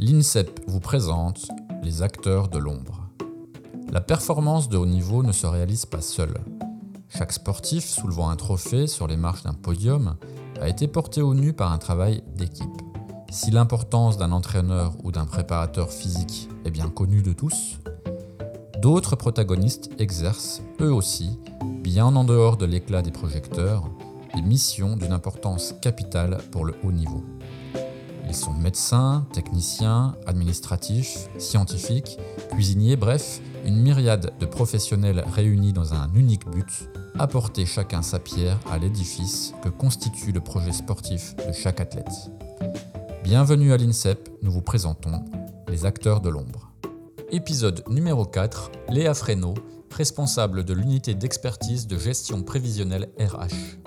l'INSEP vous présente les acteurs de l'ombre. La performance de haut niveau ne se réalise pas seule. Chaque sportif soulevant un trophée sur les marches d'un podium a été porté au nu par un travail d'équipe. Si l'importance d'un entraîneur ou d'un préparateur physique est bien connue de tous, d'autres protagonistes exercent, eux aussi, bien en dehors de l'éclat des projecteurs, des missions d'une importance capitale pour le haut niveau. Ils sont médecins, techniciens, administratifs, scientifiques, cuisiniers, bref, une myriade de professionnels réunis dans un unique but, apporter chacun sa pierre à l'édifice que constitue le projet sportif de chaque athlète. Bienvenue à l'INSEP, nous vous présentons les acteurs de l'ombre. Épisode numéro 4, Léa Fresneau, responsable de l'unité d'expertise de gestion prévisionnelle RH.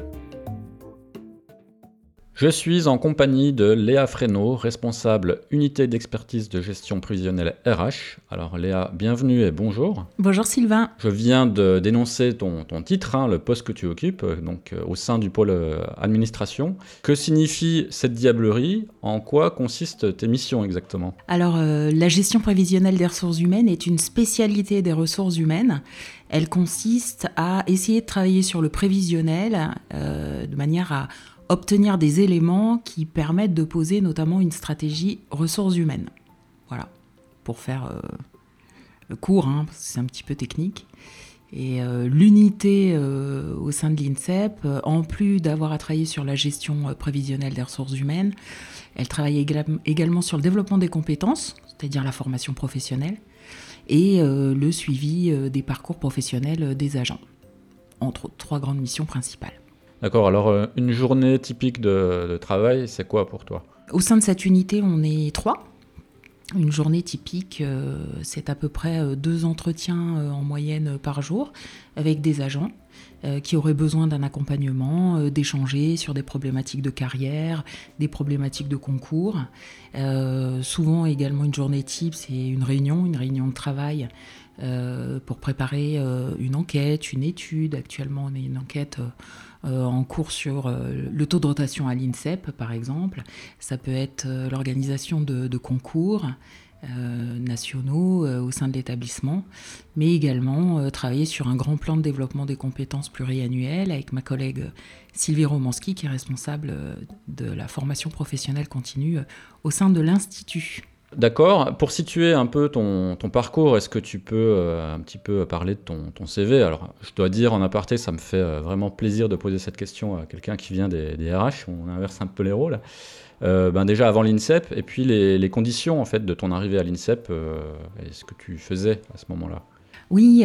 Je suis en compagnie de Léa Fresneau, responsable unité d'expertise de gestion prévisionnelle RH. Alors Léa, bienvenue et bonjour. Bonjour Sylvain. Je viens de dénoncer ton, titre, hein, le poste que tu occupes, euh, donc euh, au sein du pôle euh, administration. Que signifie cette diablerie? En quoi consistent tes missions exactement? Alors la gestion prévisionnelle des ressources humaines est une spécialité des ressources humaines. Elle consiste à essayer de travailler sur le prévisionnel de manière à obtenir des éléments qui permettent de poser notamment une stratégie ressources humaines. Voilà, pour faire euh, le cours, hein, c'est un petit peu technique. Et euh, l'unité euh, au sein de l'INSEP, en plus d'avoir à travailler sur la gestion prévisionnelle des ressources humaines, elle travaille également sur le développement des compétences, c'est-à-dire la formation professionnelle, et le suivi des parcours professionnels des agents, entre trois grandes missions principales. D'accord, alors euh, une journée typique de, travail, c'est quoi pour toi? Au sein de cette unité, on est trois. Une journée typique, euh, c'est à peu près euh, deux entretiens en moyenne par jour avec des agents qui auraient besoin d'un accompagnement, d'échanger sur des problématiques de carrière, des problématiques de concours. souvent également une journée type, c'est une réunion, une réunion de travail pour préparer une enquête, une étude. Actuellement, on a une enquête en cours sur euh, le taux de rotation à l'INSEP, par exemple. Ça peut être euh, l'organisation de, concours. nationaux au sein de l'établissement, mais également travailler sur un grand plan de développement des compétences pluriannuelles avec ma collègue Sylvie Romanski, qui est responsable de la formation professionnelle continue au sein de l'Institut. D'accord. Pour situer un peu ton, parcours, est-ce que tu peux euh, un petit peu parler de ton, CV Alors, je dois dire en aparté, ça me fait euh, vraiment plaisir de poser cette question à quelqu'un qui vient des, RH. On inverse un peu les rôles. Euh, ben déjà avant l'INSEP, et puis les, conditions en fait de ton arrivée à l'INSEP, et ce que tu faisais à ce moment-là. Oui,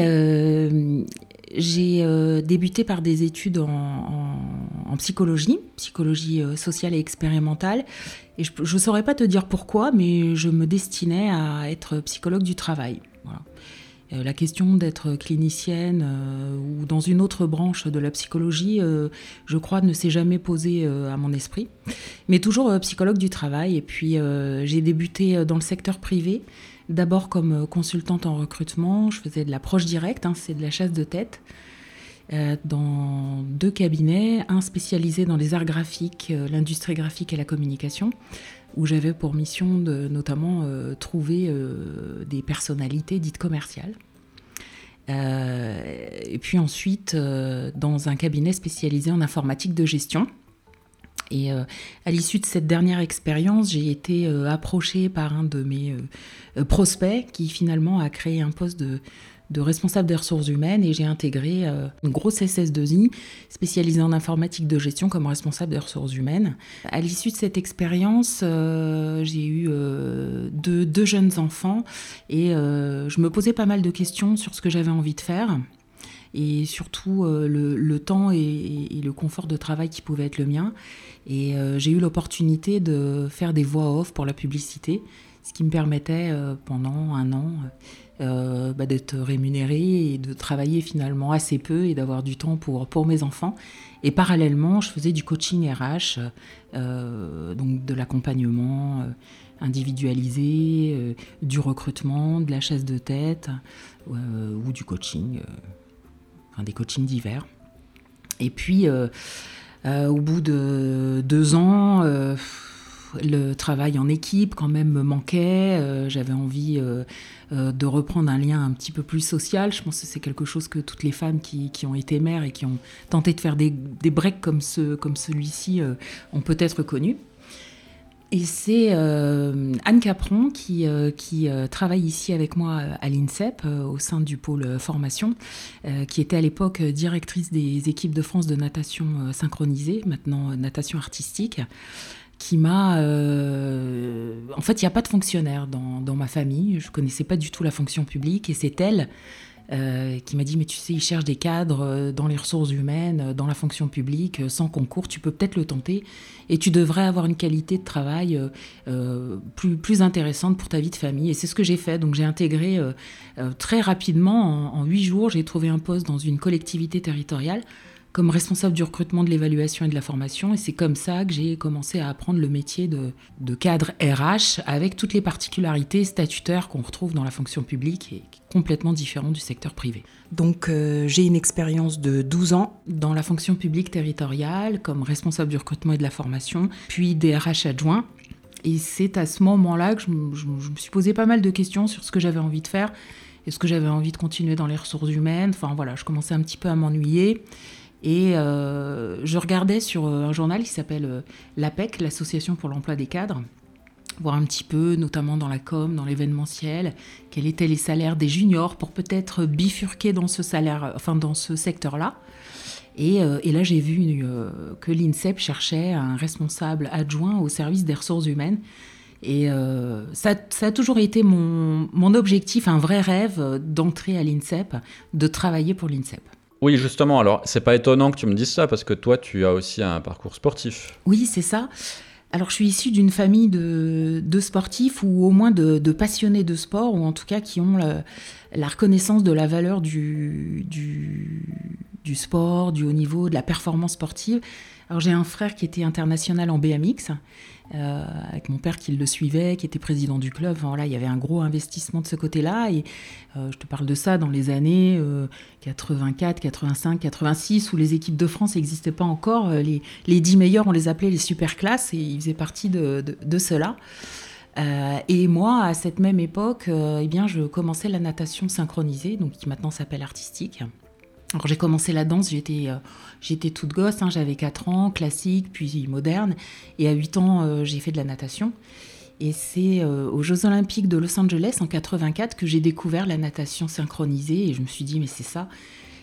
j'ai débuté par des études en, psychologie, psychologie sociale et expérimentale, et je ne saurais pas te dire pourquoi, mais je me destinais à être psychologue du travail. Euh, la question d'être clinicienne euh, ou dans une autre branche de la psychologie, euh, je crois, ne s'est jamais posée à mon esprit. Mais toujours psychologue du travail. Et puis j'ai débuté dans le secteur privé, d'abord comme consultante en recrutement. Je faisais de l'approche directe, hein, c'est de la chasse de tête. Euh, dans deux cabinets, un spécialisé dans les arts graphiques, euh, l'industrie graphique et la communication, où j'avais pour mission de notamment euh, trouver des personnalités dites commerciales. et puis ensuite, dans un cabinet spécialisé en informatique de gestion. Et à l'issue de cette dernière expérience, j'ai été approchée par un de mes prospects qui finalement a créé un poste de de responsable des ressources humaines et j'ai intégré euh, une grosse SS2I spécialisée en informatique de gestion comme responsable des ressources humaines. À l'issue de cette expérience, euh, j'ai eu euh, deux, jeunes enfants et je me posais pas mal de questions sur ce que j'avais envie de faire et surtout le, temps et, le confort de travail qui pouvait être le mien. Et j'ai eu l'opportunité de faire des voix off pour la publicité, ce qui me permettait pendant un an euh, bah, d'être rémunérée et de travailler finalement assez peu et d'avoir du temps pour, pour mes enfants. Et parallèlement, je faisais du coaching RH, euh, donc de l'accompagnement euh, individualisé, du recrutement, de la chasse de tête ou du coaching, enfin des coachings divers. Et puis, au bout de deux ans, le travail en équipe quand même me manquait. J'avais envie de reprendre un lien un petit peu plus social. Je pense que c'est quelque chose que toutes les femmes qui, ont été mères et qui ont tenté de faire des, des breaks comme, comme celui-ci ont peut-être connu. Et c'est euh, Anne Capron qui, euh, qui euh, travaille ici avec moi à l'INSEP au sein du pôle formation, qui était à l'époque directrice des équipes de France de natation synchronisée, maintenant natation artistique, qui m'a... en fait, il n'y a pas de fonctionnaire dans, dans, ma famille, je ne connaissais pas du tout la fonction publique, et c'est elle euh, qui m'a dit mais tu sais ils cherchent des cadres euh, dans les ressources humaines, euh, dans la fonction publique, sans concours, tu peux peut-être le tenter et tu devrais avoir une qualité de travail plus, plus intéressante pour ta vie de famille. Et c'est ce que j'ai fait. Donc j'ai intégré très rapidement, en huit jours, j'ai trouvé un poste dans une collectivité territoriale comme responsable du recrutement, de l'évaluation et de la formation. Et c'est comme ça que j'ai commencé à apprendre le métier de, cadre RH avec toutes les particularités statutaires qu'on retrouve dans la fonction publique et complètement différent du secteur privé. Donc euh, j'ai une expérience de 12 ans dans la fonction publique territoriale comme responsable du recrutement et de la formation, puis des RH adjoints. Et c'est à ce moment-là que je, je me suis posé pas mal de questions sur ce que j'avais envie de faire. Est-ce que j'avais envie de continuer dans les ressources humaines Enfin voilà, je commençais un petit peu à m'ennuyer. Et euh, je regardais sur euh, un journal qui s'appelle euh, l'APEC, l'Association pour l'emploi des cadres, voir un petit peu, notamment dans la com, dans l'événementiel, quels étaient les salaires des juniors pour peut-être bifurquer dans ce enfin ce secteur-là. Et, là, j'ai vu que l'INSEP cherchait un responsable adjoint au service des ressources humaines. Et ça, ça, a toujours été mon, mon objectif, un vrai rêve d'entrer à l'INSEP, de travailler pour l'INSEP. Oui, justement, alors c'est pas étonnant que tu me dises ça parce que toi, tu as aussi un parcours sportif. Oui, c'est ça. Alors, je suis issue d'une famille de, sportifs ou au moins de, passionnés de sport, ou en tout cas qui ont la, reconnaissance de la valeur du, du, sport, du haut niveau, de la performance sportive. Alors, j'ai un frère qui était international en BMX euh, avec mon père qui le suivait, qui était président du club. voilà, il y avait un gros investissement de ce côté-là. Et euh, je te parle de ça dans les années 84, 85, 86, où les équipes de France n'existaient pas encore. Euh, les, les 10 meilleurs, on les appelait les super classes, et ils faisaient partie de, de, cela. et moi, à cette même époque, eh bien, je commençais la natation synchronisée, donc qui maintenant s'appelle artistique. Alors j'ai commencé la danse, j'étais euh, toute gosse, hein, j'avais 4 ans, classique, puis moderne. Et à 8 ans, euh, j'ai fait de la natation. Et c'est euh, aux Jeux Olympiques de Los Angeles en 84 que j'ai découvert la natation synchronisée. Et je me suis dit, mais c'est ça,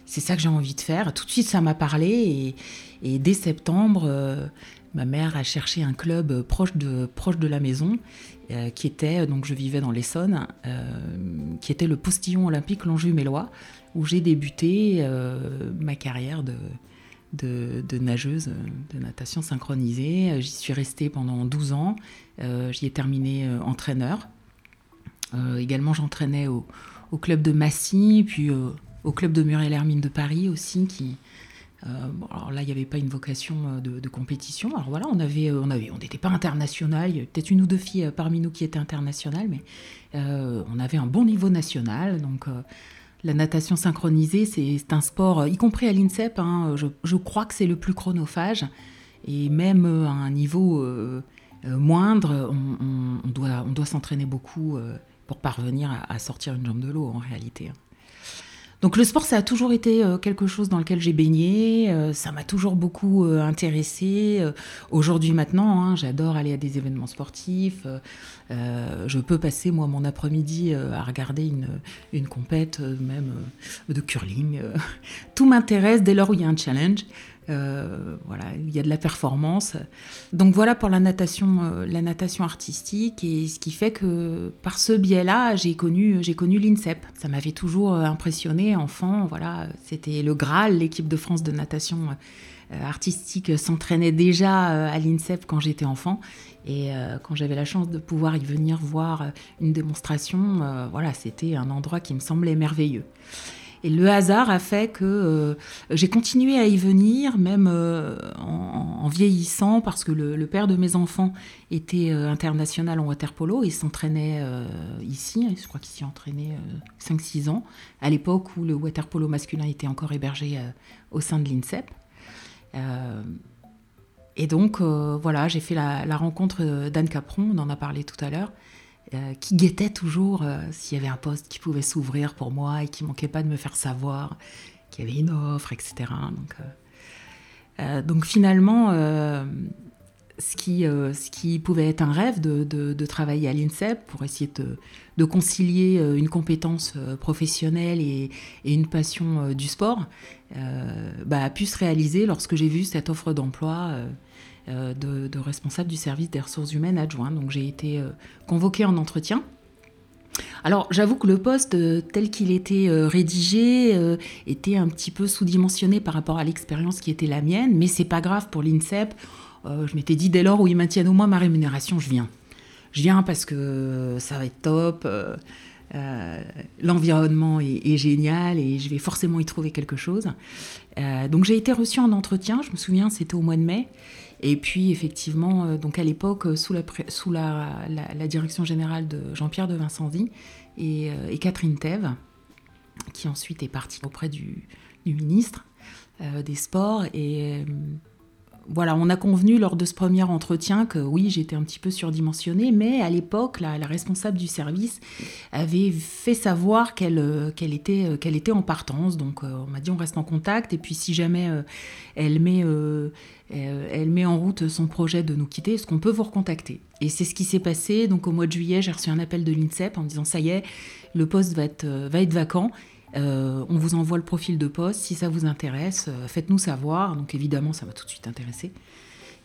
c'est ça que j'ai envie de faire. Tout de suite, ça m'a parlé. Et, dès septembre, ma mère a cherché un club proche de, proche de la maison, qui était, donc je vivais dans l'Essonne, qui était le postillon olympique Longjumelois où j'ai débuté euh, ma carrière de, nageuse de natation synchronisée. J'y suis restée pendant 12 ans. Euh, j'y ai terminé euh, entraîneur. également, j'entraînais au, club de Massy, puis au club de Muriel Hermine de Paris aussi, qui, alors là, il n'y avait pas une vocation de, compétition. Alors voilà, on avait, on avait, on n'était pas international. Il y avait peut-être une ou deux filles parmi nous qui étaient internationales, mais on avait un bon niveau national. Donc la natation synchronisée, c'est un sport, y compris à l'INSEP, hein, je, crois que c'est le plus chronophage. Et même à un niveau euh, euh, moindre, on, doit, s'entraîner beaucoup euh, pour parvenir à, sortir une jambe de l'eau en réalité. Donc le sport, ça a toujours été euh, quelque chose dans lequel j'ai baigné, euh, ça m'a toujours beaucoup euh, intéressé. Aujourd'hui maintenant, hein, j'adore aller à des événements sportifs. je peux passer moi mon après-midi à regarder une, une compète, même de curling. Tout m'intéresse dès lors où il y a un challenge. Euh, voilà, il y a de la performance. Donc voilà pour la natation, euh, la natation artistique et ce qui fait que par ce biais-là, j'ai connu, j'ai connu l'INSEP. Ça m'avait toujours euh, impressionné, enfant. Voilà, c'était le Graal, l'équipe de France de natation artistique s'entraînait déjà à l'INSEP quand j'étais enfant. Et quand j'avais la chance de pouvoir y venir voir une démonstration, voilà, c'était un endroit qui me semblait merveilleux. Et le hasard a fait que euh, j'ai continué à y venir, même euh, en, vieillissant, parce que le, père de mes enfants était euh, international en waterpolo et s'entraînait ici. Je crois qu'il s'y entraînait 5-6 ans, à l'époque où le waterpolo masculin était encore hébergé au sein de l'INSEP. Et donc, voilà, j'ai fait la rencontre d'Anne Capron, on en a parlé tout à l'heure, qui guettait toujours s'il y avait un poste qui pouvait s'ouvrir pour moi et qui manquait pas de me faire savoir qu'il y avait une offre, etc. Donc, donc finalement, ce qui, euh, pouvait être un rêve de, travailler à l'INSEP pour essayer de, concilier euh, une compétence euh, professionnelle et, et une passion du sport, bah, a pu se réaliser lorsque j'ai vu cette offre d'emploi de, responsable du service des ressources humaines adjoint. Donc j'ai été convoquée en entretien. Alors j'avoue que le poste tel qu'il était rédigé était un petit peu sous-dimensionné par rapport à l'expérience qui était la mienne, mais c'est pas grave pour l'INSEP. Euh, je m'étais dit, dès lors où ils maintiennent au moins ma rémunération, je viens. Je viens parce que ça va être top. Euh, euh, l'environnement est, génial et je vais forcément y trouver quelque chose. donc j'ai été reçue en entretien, je me souviens, c'était au mois de mai. Et puis effectivement, donc à l'époque, sous, la, sous la, direction générale de Jean-Pierre de Vincenzi et, Catherine Thèves, qui ensuite est partie auprès du, du ministre des Sports. Et voilà, on a convenu lors de ce premier entretien que oui, j'étais un petit peu surdimensionnée, mais à l'époque, la, responsable du service avait fait savoir qu'elle euh, était, euh, était en partance. Donc, euh, on m'a dit on reste en contact, et puis si jamais elle, met, elle met en route son projet de nous quitter, est-ce qu'on peut vous recontacter? Et c'est ce qui s'est passé. Donc, au mois de juillet, j'ai reçu un appel de l'INSEP en disant ça y est, le poste va être, va être vacant. Euh, on vous envoie le profil de poste. Si ça vous intéresse, euh, faites-nous savoir. Donc évidemment, ça m'a tout de suite intéressé.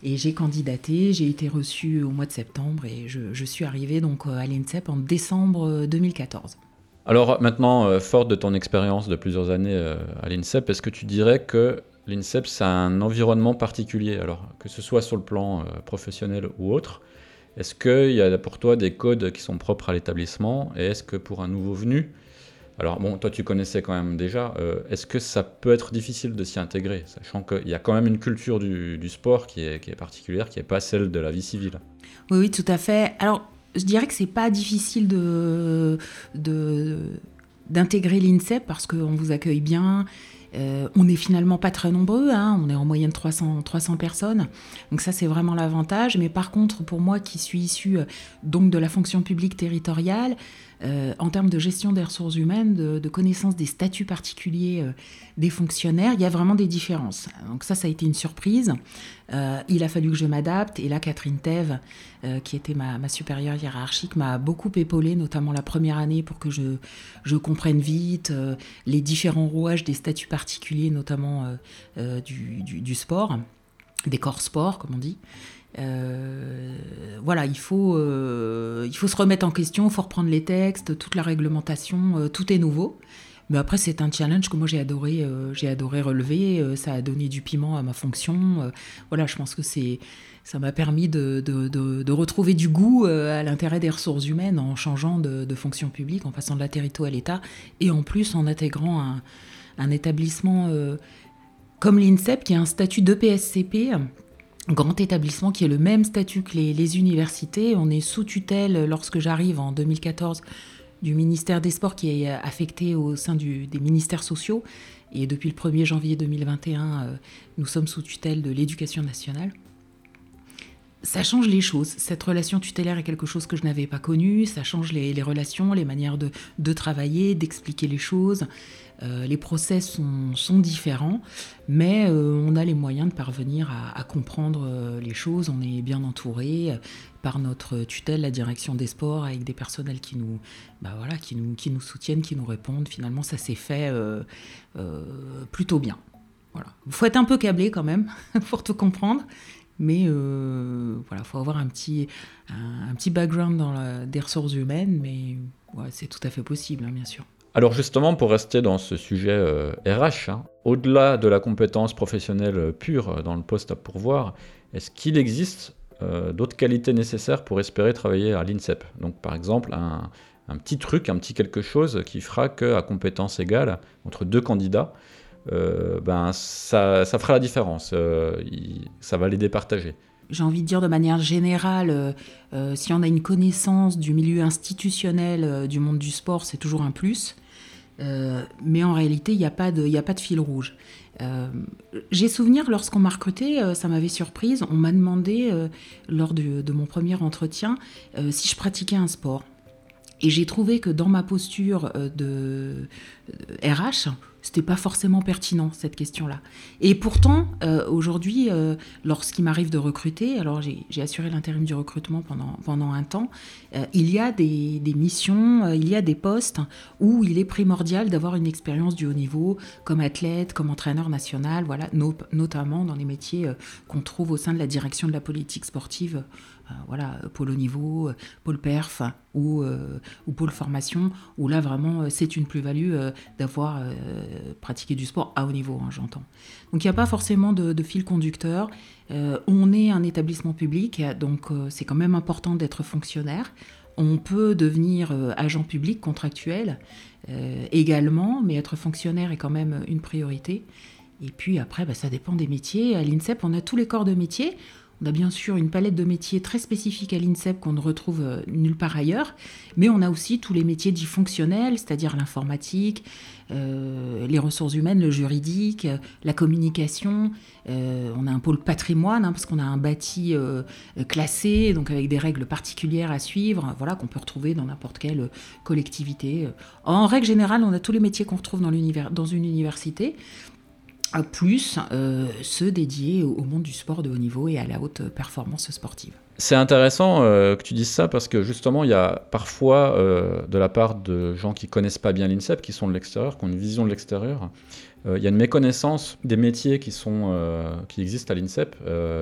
Et j'ai candidaté, j'ai été reçue au mois de septembre et je, suis arrivée donc euh, à l'INSEP en décembre 2014. Alors maintenant, forte de ton expérience de plusieurs années à l'INSEP, est-ce que tu dirais que l'INSEP, c'est un environnement particulier? Alors que ce soit sur le plan professionnel ou autre, est-ce qu'il y a pour toi des codes qui sont propres à l'établissement? Et est-ce que pour un nouveau venu, alors bon, toi tu connaissais quand même déjà, euh, est-ce que ça peut être difficile de s'y intégrer, sachant qu'il y a quand même une culture du, sport qui est, particulière, qui n'est pas celle de la vie civile? Oui, oui, tout à fait. Alors, je dirais que c'est pas difficile d'intégrer l'INSEP parce qu'on vous accueille bien. Euh, on n'est finalement pas très nombreux, hein. on est en moyenne 300, 300 personnes, donc ça c'est vraiment l'avantage. Mais par contre, pour moi qui suis issu euh, donc de la fonction publique territoriale, euh, en termes de gestion des ressources humaines, de, connaissance des statuts particuliers des fonctionnaires, il y a vraiment des différences. Donc ça, ça a été une surprise. Il a fallu que je m'adapte. Et là, Catherine Thèves, qui était ma, supérieure hiérarchique, m'a beaucoup épaulé, notamment la première année, pour que je, je comprenne vite les différents rouages des statuts particuliers, notamment du, du, sport, des corps sport, comme on dit. Euh, voilà, il faut, euh, il faut se remettre en question, il faut reprendre les textes, toute la réglementation, euh, tout est nouveau. Mais après, c'est un challenge que moi j'ai adoré, j'ai adoré relever. ça a donné du piment à ma fonction. voilà, je pense que ça m'a permis de, de, de, retrouver du goût à l'intérêt des ressources humaines en changeant de, fonction publique, en passant de la territoire à l'État, et en plus en intégrant un, un établissement comme l'INSEP qui a un statut de PSCP grand établissement qui est le même statut que les, universités. On est sous tutelle lorsque j'arrive en 2014 du ministère des Sports qui est affecté au sein des ministères sociaux. Et depuis le 1er janvier 2021, euh, nous sommes sous tutelle de l'éducation nationale. Ça change les choses. Cette relation tutélaire est quelque chose que je n'avais pas connu. Ça change les, relations, les manières de travailler, d'expliquer les choses. Euh, les process sont, différents, mais euh, on a les moyens de parvenir à, comprendre euh, les choses. On est bien entouré par notre tutelle, la direction des sports, avec des personnels qui nous, bah voilà, qui nous, qui nous soutiennent, qui nous répondent. Finalement, ça s'est fait plutôt bien. Voilà. Il faut être un peu câblé quand même pour tout comprendre. Mais voilà, il faut avoir un petit, un, petit background dans des ressources humaines, mais c'est tout à fait possible, hein, bien sûr. Alors justement, pour rester dans ce sujet RH, euh, hein, au-delà de la compétence professionnelle pure euh, dans le poste à pourvoir, est-ce qu'il existe euh, d'autres qualités nécessaires pour espérer travailler à l'INSEP? Donc par exemple, un, petit truc, un petit quelque chose qui fera qu'à compétence égale, entre deux candidats, ben, ça, fera la différence, ça va les départager j'ai envie de dire de manière générale, si on a une connaissance du milieu institutionnel du monde du sport, c'est toujours un plus. mais en réalité, il n'y a, pas de, a pas de fil rouge. J'ai souvenir, lorsqu'on m'a recruté, ça m'avait surprise, on m'a demandé, lors de, de, mon premier entretien, si je pratiquais un sport. Et j'ai trouvé que dans ma posture de RH, c'était pas forcément pertinent cette question-là. Et pourtant, euh, aujourd'hui, euh, lorsqu'il m'arrive de recruter, alors j'ai assuré l'intérim du recrutement pendant, un temps, euh, il y a des, missions, il y a des postes où il est primordial d'avoir une expérience du haut niveau comme athlète, comme entraîneur national, voilà, notamment dans les métiers qu'on trouve au sein de la direction de la politique sportive voilà, pôle haut niveau, euh, pôle perf ou, euh, ou pôle formation, où là vraiment c'est une plus-value d'avoir pratiqué du sport à haut niveau, hein, j'entends. Donc il n'y a pas forcément de, fil conducteur. on est un établissement public, donc c'est quand même important d'être fonctionnaire. On peut devenir agent public contractuel également, mais être fonctionnaire est quand même une priorité. Et puis après, bah, ça dépend des métiers. À l'INSEP, on a tous les corps de métiers. On a bien sûr une palette de métiers très spécifique à l'INSEP qu'on ne retrouve euh, nulle part ailleurs, mais on a aussi tous les métiers dits fonctionnels, c'est-à-dire l'informatique, euh, les ressources humaines, le juridique, euh, la communication. on a un pôle patrimoine, hein, parce qu'on a un bâti classé, donc avec des règles particulières à suivre, voilà, qu'on peut retrouver dans n'importe quelle collectivité. En règle générale, on a tous les métiers qu'on retrouve dans, dans une université plus euh, ceux dédiés au monde du sport de haut niveau et à la haute performance sportive. C'est intéressant euh, que tu dises ça parce que justement, il y a parfois euh, de la part de gens qui connaissent pas bien l'INSEP, qui sont de l'extérieur, qui ont une vision de l'extérieur, il y a une méconnaissance des métiers qui, qui existent à l'INSEP.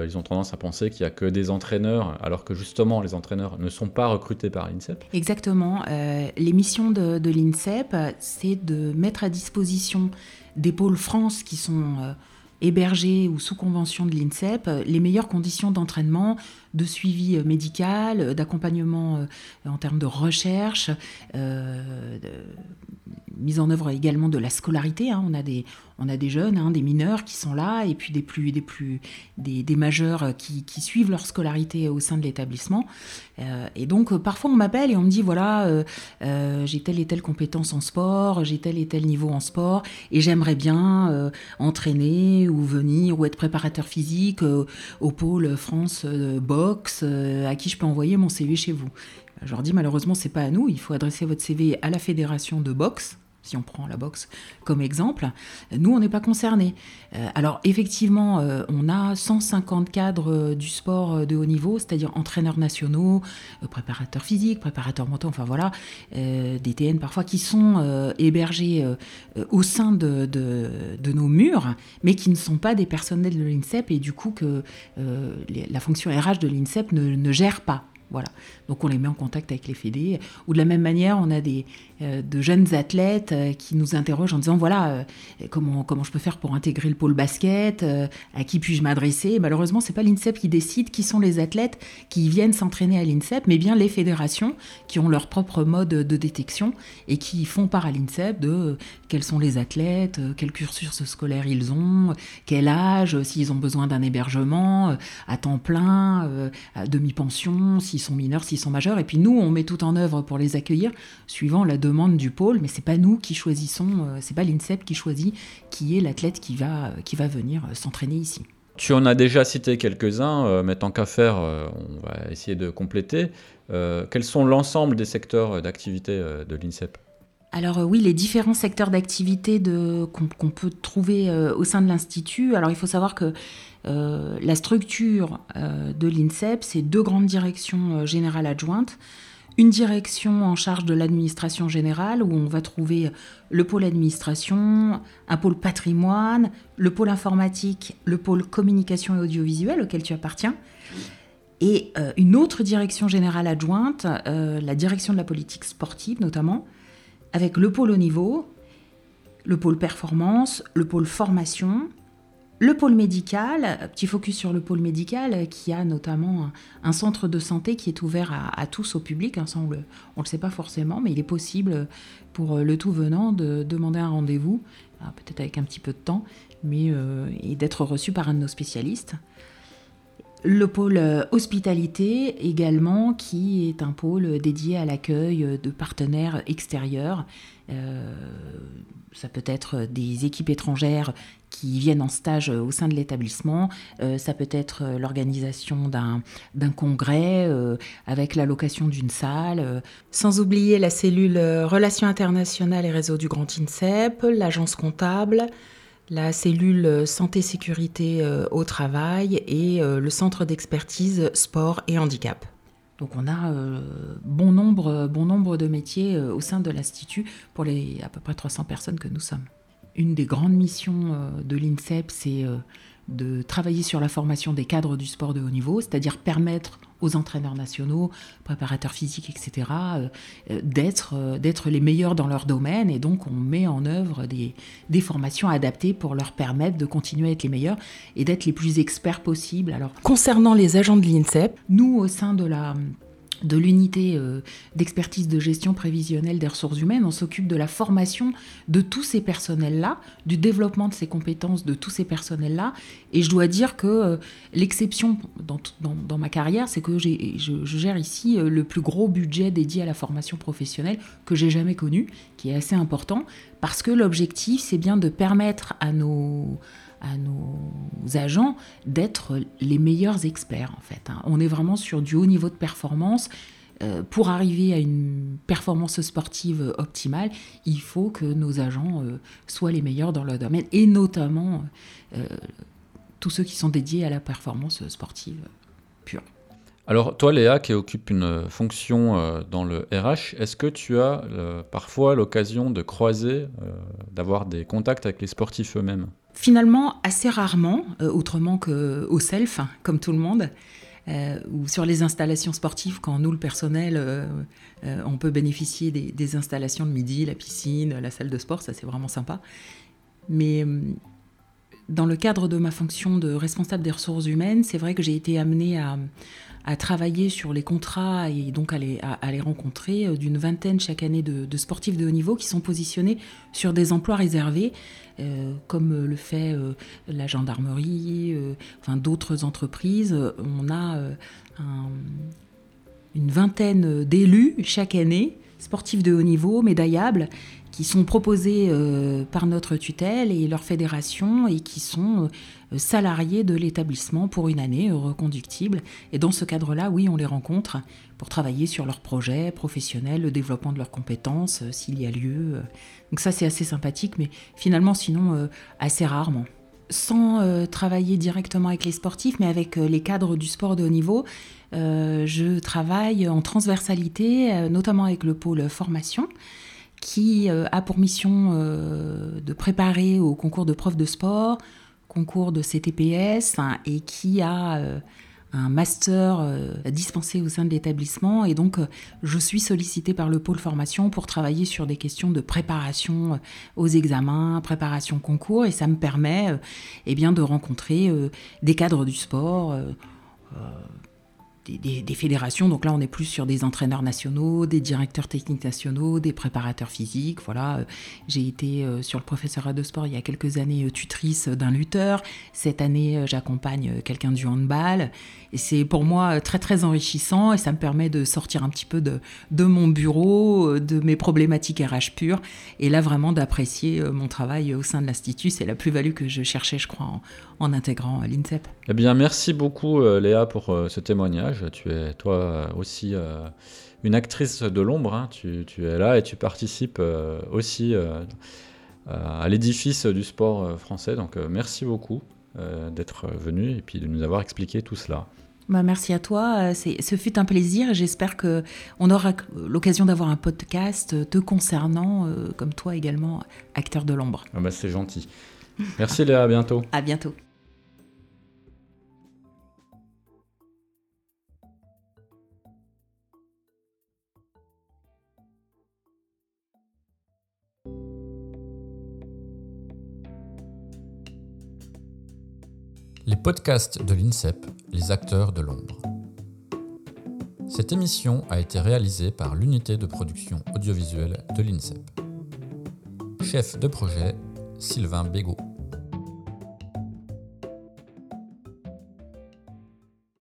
ils ont tendance à penser qu'il n'y a que des entraîneurs, alors que justement, les entraîneurs ne sont pas recrutés par l'INSEP. Exactement. les missions de, l'INSEP, c'est de mettre à disposition des pôles France qui sont euh, hébergés ou sous convention de l'INSEP, euh, les meilleures conditions d'entraînement, de suivi euh, médical, d'accompagnement en termes de recherche, mise en œuvre également de la scolarité. Hein. On, a des, on a des jeunes, hein, des mineurs qui sont là, et puis des, plus, des, plus, des, des majeurs qui, qui, suivent leur scolarité au sein de l'établissement. Euh, et donc, euh, parfois, on m'appelle et on me dit, voilà, euh, j'ai telle et telle compétence en sport, j'ai tel et tel niveau en sport, et j'aimerais bien entraîner ou venir ou être préparateur physique au pôle France boxe, à qui je peux envoyer mon CV chez vous. Je leur dis malheureusement c'est pas à nous, il faut adresser votre CV à la fédération de boxe si on prend la boxe comme exemple, nous, on n'est pas concernés. Euh, alors, effectivement, euh, on a 150 cadres euh, du sport de haut niveau, c'est-à-dire entraîneurs nationaux, préparateurs physiques, préparateurs mentaux, enfin voilà, des TN parfois, qui sont hébergés au sein de, nos murs, mais qui ne sont pas des personnels de l'INSEP et du coup que la fonction RH de l'INSEP ne gère pas. Voilà. Donc on les met en contact avec les fédés. Ou de la même manière, on a des, euh, de jeunes athlètes euh, qui nous interrogent en disant voilà, euh, comment, comment je peux faire pour intégrer le pôle basket À qui puis-je m'adresser? Malheureusement, c'est pas l'INSEP qui décide qui sont les athlètes qui viennent s'entraîner à l'INSEP, mais bien les fédérations qui ont leur propre mode de détection et qui font part à l'INSEP de quels sont les athlètes, quel cursus scolaire ils ont, quel âge, s'ils ont besoin d'un hébergement à temps plein, à demi-pension, s'ils sont mineurs, s'ils sont majeurs. Et puis nous, on met tout en œuvre pour les accueillir suivant la demande du pôle, mais c'est pas nous qui choisissons, euh, c'est pas l'INSEP qui choisit qui est l'athlète qui va, qui va venir euh, s'entraîner ici. Tu en as déjà cité quelques-uns, euh, mais tant qu'à faire, on va essayer de compléter. quels sont l'ensemble des secteurs d'activité de l'INSEP? Alors oui, les différents secteurs d'activité qu'on peut trouver au sein de l'Institut. Alors il faut savoir que euh, la structure euh, de l'INSEP, c'est deux grandes directions euh, générales adjointes. Une direction en charge de l'administration générale, où on va trouver le pôle administration, un pôle patrimoine, le pôle informatique, le pôle communication et audiovisuel auquel tu appartiens. Et une autre direction générale adjointe, la direction de la politique sportive notamment, avec le pôle haut niveau, le pôle performance, le pôle formation, le pôle médical, petit focus sur le pôle médical, qui a notamment un, centre de santé qui est ouvert à, tous au public. Hein, on ne le, sait pas forcément, mais il est possible pour le tout venant de demander un rendez-vous, peut-être avec un petit peu de temps, mais euh, et d'être reçu par un de nos spécialistes. Le pôle hospitalité également, qui est un pôle dédié à l'accueil de partenaires extérieurs ça peut être des équipes étrangères qui viennent en stage au sein de l'établissement. ça peut être l'organisation d'un congrès avec l'allocation d'une salle. Sans oublier la cellule Relations internationales et réseau du Grand INSEP, l'agence comptable, la cellule santé-sécurité euh, au travail et euh, le centre d'expertise sport et handicap. Donc on a euh, bon, nombre, bon nombre de métiers au sein de l'Institut pour les à peu près 300 personnes que nous sommes. Une des grandes missions de l'INSEP, c'est de travailler sur la formation des cadres du sport de haut niveau, c'est-à-dire permettre aux entraîneurs nationaux, préparateurs physiques, etc., euh, euh, d'être, euh, d'être les meilleurs dans leur domaine. Et donc, on met en œuvre des, des, formations adaptées pour leur permettre de continuer à être les meilleurs et d'être les plus experts possibles. Alors, concernant les agents de l'INSEP, nous, au sein de la de l'unité euh, d'expertise de gestion prévisionnelle des ressources humaines, on s'occupe de la formation de tous ces personnels-là, du développement de ces compétences de tous ces personnels-là. Et je dois dire que euh, l'exception dans, ma carrière, c'est que je, je, gère ici euh, le plus gros budget dédié à la formation professionnelle que j'ai jamais connu, qui est assez important, parce que l'objectif, c'est bien de permettre à nos à nos agents d'être les meilleurs experts en fait. Hein. On est vraiment sur du haut niveau de performance. Euh, pour arriver à une performance sportive optimale, il faut que nos agents euh, soient les meilleurs dans leur domaine et notamment euh, tous ceux qui sont dédiés à la performance sportive pure. Alors toi Léa qui occupe une fonction dans le RH, est-ce que tu as parfois l'occasion de croiser, d'avoir des contacts avec les sportifs eux-mêmes? Finalement, assez rarement, euh, autrement qu'au self, hein, comme tout le monde, euh, ou sur les installations sportives, quand nous, le personnel, euh, on peut bénéficier des, installations de midi, la piscine, la salle de sport, ça c'est vraiment sympa. Mais dans le cadre de ma fonction de responsable des ressources humaines, c'est vrai que j'ai été amenée à, travailler sur les contrats et donc à les, rencontrer d'une vingtaine chaque année de, sportifs de haut niveau qui sont positionnés sur des emplois réservés euh, comme le fait euh, la gendarmerie, euh, enfin d'autres entreprises. On a une vingtaine d'élus chaque année, sportifs de haut niveau, médaillables, qui sont proposés par notre tutelle et leur fédération et qui sont salariés de l'établissement pour une année reconductible. Et dans ce cadre-là, oui, on les rencontre pour travailler sur leurs projets professionnels, le développement de leurs compétences, s'il y a lieu. Donc ça, c'est assez sympathique, mais finalement, sinon, euh, assez rarement. Sans euh, travailler directement avec les sportifs, mais avec euh, les cadres du sport de haut niveau, je travaille en transversalité, notamment avec le pôle formation, qui a pour mission de préparer au concours de prof de sport, concours de CTPS, hein, et qui a un master euh, dispensé au sein de l'établissement. Et donc euh, je suis sollicitée par le pôle formation pour travailler sur des questions de préparation euh, aux examens, préparation concours. Et ça me permet eh bien de rencontrer des cadres du sport des, fédérations. Donc là, on est plus sur des entraîneurs nationaux, des directeurs techniques nationaux, des préparateurs physiques. Voilà, j'ai été sur le professorat de sport il y a quelques années tutrice d'un lutteur. Cette année, j'accompagne quelqu'un du handball. Et c'est pour moi très très enrichissant et ça me permet de sortir un petit peu de, mon bureau, de mes problématiques RH pures et là vraiment d'apprécier euh, mon travail au sein de l'Institut. C'est la plus-value que je cherchais, je crois, en, intégrant euh, l'INSEP. Eh bien, merci beaucoup euh, Léa pour ce témoignage. Tu es toi aussi une actrice de l'ombre. Hein. Tu, tu, es là et tu participes aussi à l'édifice du sport français. Donc merci beaucoup d'être venu et puis de nous avoir expliqué tout cela. Bah, merci à toi. Ce fut un plaisir. J'espère que on aura l'occasion d'avoir un podcast te concernant, euh, comme toi également, acteur de l'ombre. Ah bah, c'est gentil. Merci Léa, à bientôt. À bientôt. Les podcasts de l'INSEP, les acteurs de l'ombre. Cette émission a été réalisée par l'unité de production audiovisuelle de l'INSEP. Chef de projet, Sylvain Bégaud.